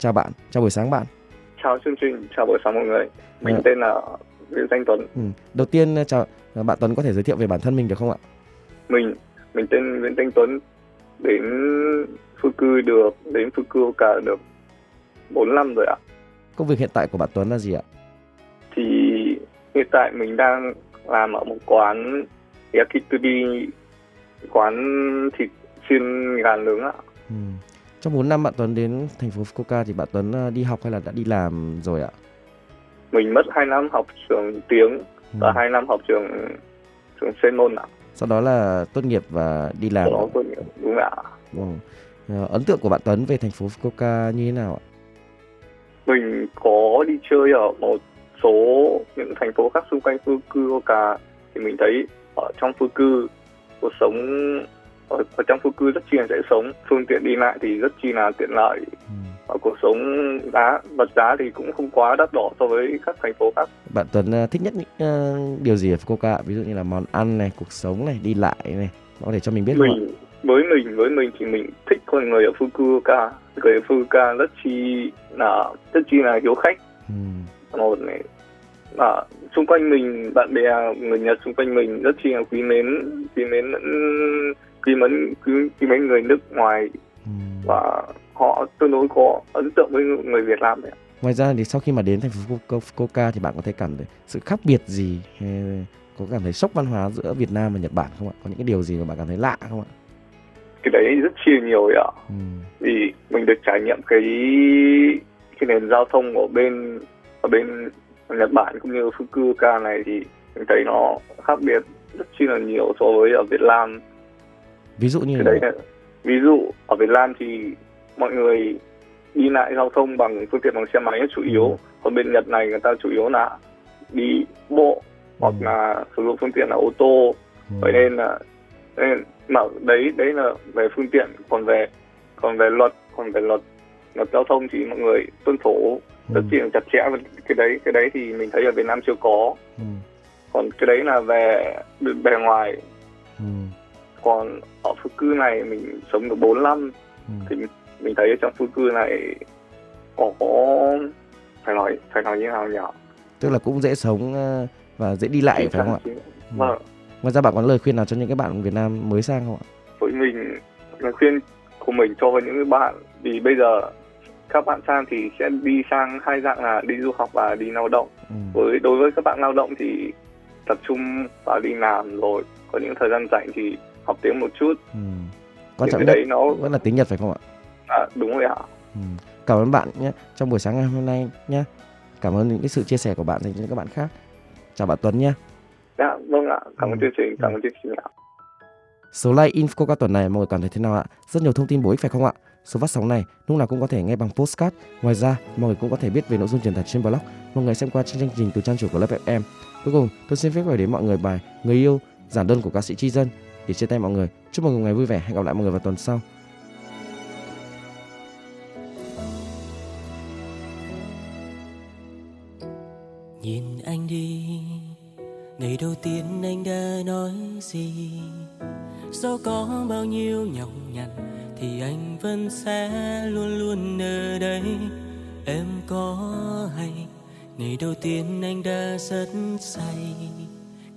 Chào bạn, chào buổi sáng bạn. Chào chương trình, chào buổi sáng mọi người. Mình Dạ. tên là Nguyễn Danh Tuấn. Ừ. Đầu tiên chào bạn Tuấn có thể giới thiệu về bản thân mình được không ạ? Mình mình tên Nguyễn Danh Tuấn. Đến Phú Cư được đến Phú Cư cả được 4 năm rồi ạ. Công việc hiện tại của bạn Tuấn là gì ạ? Thì hiện tại mình đang làm ở một quán yakitori quán thịt xiên gà nướng ạ. Ừ. Trong 4 năm bạn Tuấn đến thành phố Fukuoka thì bạn Tuấn ờ, đi học hay là đã đi làm rồi ạ? Mình mất 2 năm học trường tiếng Ừ. và 2 năm học trường trường chuyên môn ạ. Sau đó là tốt nghiệp và đi làm. Đó tôi nhớ. đúng ạ. Ừ. Ờ, Ấn tượng của bạn Tuấn về thành phố Fukuoka như thế nào ạ? mình có đi chơi ở một số những thành phố khác xung quanh Fukuoka thì mình thấy ở trong Fuku cuộc sống ở, ở trong Fuku rất chi là dễ sống phương tiện đi lại thì rất chi là tiện lợi Ừ. và cuộc sống giá vật giá thì cũng không quá đắt đỏ so với các thành phố khác Bạn Tuấn ờ, thích nhất những ờ, điều gì ở Fukuoka? Ví dụ như là món ăn này, cuộc sống này, đi lại này. Có thể cho mình biết không ạ? mình với mình với mình thì mình thích con người ở Fukuoka người ở Fukuoka rất chi là rất chi là hiếu khách Ừ. một này à, xung quanh mình bạn bè người Nhật xung quanh mình rất chi là quý mến quý mến quý mến quý, quý mến người nước ngoài Ừ. và họ tương đối có ấn tượng với người Việt Nam đấy. Ngoài ra thì sau khi mà đến thành phố Fuku- Fukuoka thì bạn có thể cảm thấy sự khác biệt gì hay có cảm thấy sốc văn hóa giữa Việt Nam và Nhật Bản không ạ? Có những cái điều gì mà bạn cảm thấy lạ không ạ? cái đấy rất chi là nhiều ạ Ừ. vì mình được trải nghiệm cái cái nền giao thông ở bên ở bên Nhật Bản cũng như Fukuoka này thì mình thấy nó khác biệt rất chi là nhiều so với ở Việt Nam Ví dụ như cái đấy là ví dụ ở Việt Nam thì mọi người đi lại giao thông bằng phương tiện bằng xe máy chủ yếu Ừ. còn bên Nhật này người ta chủ yếu là đi bộ hoặc Ừ. là sử dụng phương tiện là ô tô Ừ. vậy nên là nên mà đấy đấy là về phương tiện còn về còn về luật còn về luật luật giao thông thì mọi người tuân thủ rất Ừ. chặt chẽ cái đấy cái đấy thì mình thấy ở Việt Nam chưa có Ừ. còn cái đấy là về bề ngoài Ừ. còn ở phú cư này mình sống được 4 năm Ừ. thì mình thấy ở trong phú cư này có, phải nói phải nói như nào nhỉ Tức là cũng dễ sống ờ, và dễ đi lại phải không ạ? Chính- vâng Ngoài ra bạn có lời khuyên nào cho những cái bạn Việt Nam mới sang không ạ? với mình lời khuyên của mình cho với những cái bạn vì bây giờ các bạn sang thì sẽ đi sang hai dạng là đi du học và đi lao động Ừ. với đối với các bạn lao động thì tập trung vào đi làm rồi có những thời gian rảnh thì học tiếng một chút Ừ. Quan trọng nhất đấy nó vẫn là tiếng Nhật phải không ạ? à, đúng rồi ạ Ừ. Cảm ơn bạn nhé trong buổi sáng ngày hôm nay nhé. Cảm ơn những cái sự chia sẻ của bạn dành cho các bạn khác. Chào bạn Tuấn nhé. dạ vâng ạ cảm ơn Ừ. chương trình cảm ơn chương trình ạ Số like info các tuần này mọi người cảm thấy thế nào ạ? Rất nhiều thông tin bổ ích phải không ạ? Số phát sóng này lúc nào cũng có thể nghe bằng postcard. Ngoài ra, mọi người cũng có thể biết về nội dung truyền tải trên blog. Mọi người xem qua trên chương trình từ trang chủ của lớp FM. Cuối cùng, tôi xin phép gửi đến mọi người bài Người yêu giản đơn của ca sĩ Tri Dân để chia tay mọi người. Chúc mọi người ngày vui vẻ. Hẹn gặp lại mọi người vào tuần sau. Nhìn anh đi Ngày đầu tiên anh đã nói gì Dẫu có bao nhiêu nhọc nhằn Thì anh vẫn sẽ luôn luôn ở đây Em có hay, Ngày đầu tiên anh đã rất say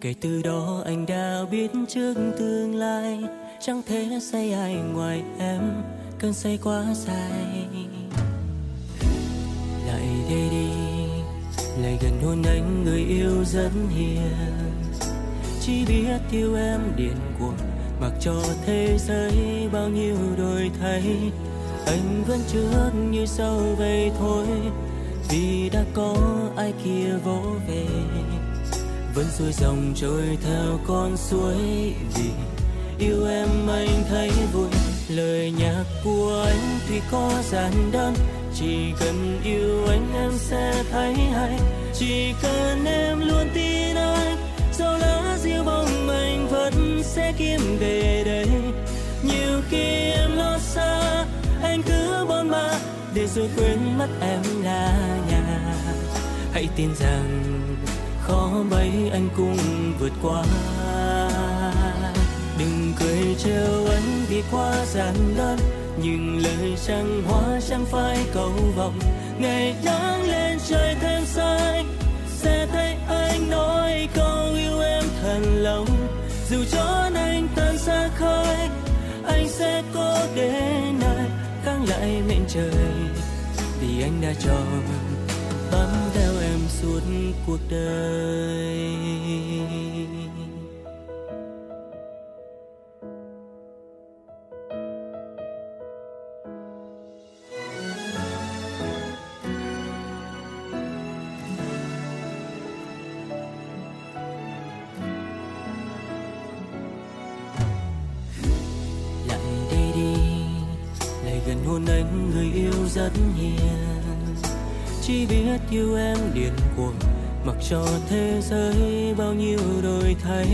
Kể từ đó anh đã biết trước tương lai, Chẳng thể say ai ngoài em, Cơn say quá dài. Lại đây đi, lại gần hôn anh, người yêu rất hiền. Chỉ biết yêu em điên cuồng, mặc cho thế giới bao nhiêu đổi thay. Anh vẫn trước như sau vậy thôi, vì đã có ai kia vỗ về vẫn xuôi dòng trôi theo con suối vì yêu em anh thấy vui. Lời nhạc của anh tuy có giản đơn chỉ cần yêu anh em sẽ thấy hay. Chỉ cần em luôn tin anh dẫu lá diêu bóng anh vẫn sẽ kiếm về đây. Nhiều khi em lo xa, anh cứ bon ba, để rồi quên mất em là nhà. Hãy tin rằng khó bấy anh cùng vượt qua. Đừng cười trêu anh vì quá giản đơn nhưng lời chẳng hoa chẳng phải cầu vọng. Ngày nắng lên, trời thêm xanh, sẽ thấy anh nói câu yêu em thật lòng. Dù cho anh tan xa khơi, anh sẽ cố đến nơi kháng lại mệnh trời vì anh đã chọn bám em suốt cuộc đời. Gần hôn anh người yêu rất hiền chỉ biết yêu em điên cuồng. Mặc cho thế giới bao nhiêu đổi thay,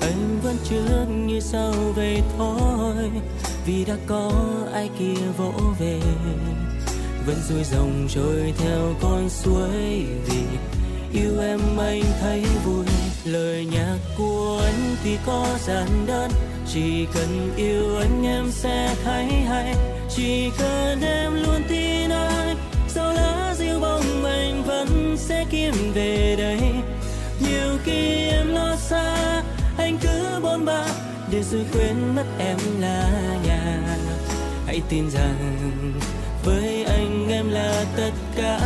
anh vẫn trước như sau về thôi. Vì đã có ai kia vỗ về, vẫn xuôi dòng trôi theo con suối. Vì yêu em anh thấy vui, lời nhạc của anh thì có giản đơn. Chỉ cần yêu anh em sẽ thấy hay, chỉ cần em luôn tin để rồi quên mất em là nhà. Hãy tin rằng với anh em là tất cả.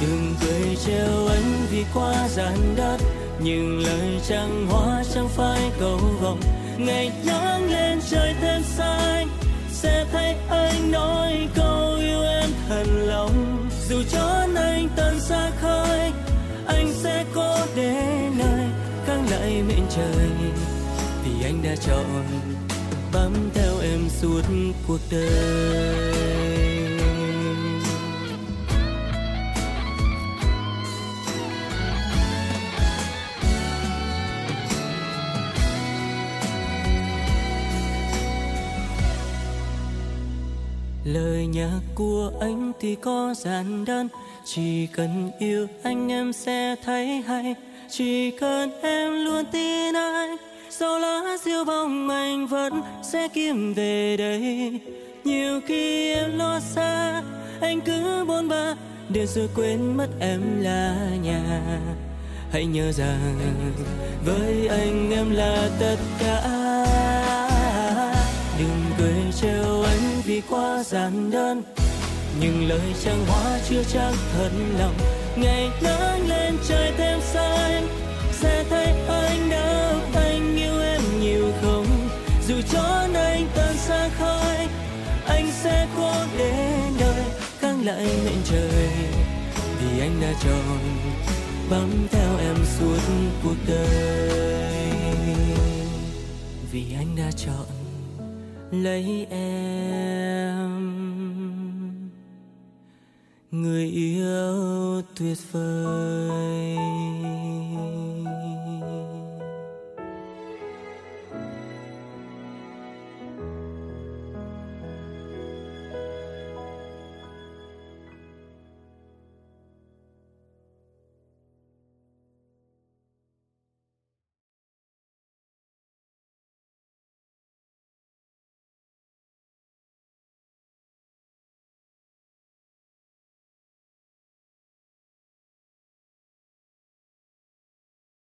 Đừng cười trêu anh vì quá gian đất nhưng lời chẳng hoa chẳng phải cầu vọng. Ngày nắng lên trời thêm xanh, sẽ thấy anh nói câu yêu em thật lòng. Dù cho anh tận xa khơi trời vì anh đã chọn bám theo em suốt cuộc đời. Lời nhạc của anh thì có giản đơn, chỉ cần yêu anh em sẽ thấy hay chỉ cần em luôn tin anh sau lá diêu bóng anh vẫn sẽ kiếm về đây. Nhiều khi em lo xa, anh cứ bôn ba để rồi quên mất em là nhà. Hãy nhớ rằng với anh em là tất cả. Đừng cười trêu anh vì quá giản đơn, nhưng lời trang hoa chưa chắc thật lòng ngày nắng lên trời thêm xanh. Sẽ thấy anh đâu anh yêu em nhiều không? Dù cho anh tan xa khơi anh sẽ cố đến đời kháng lại mệnh trời. Vì anh đã chọn bám theo em suốt cuộc đời. Vì anh đã chọn lấy em người yêu tuyệt vời.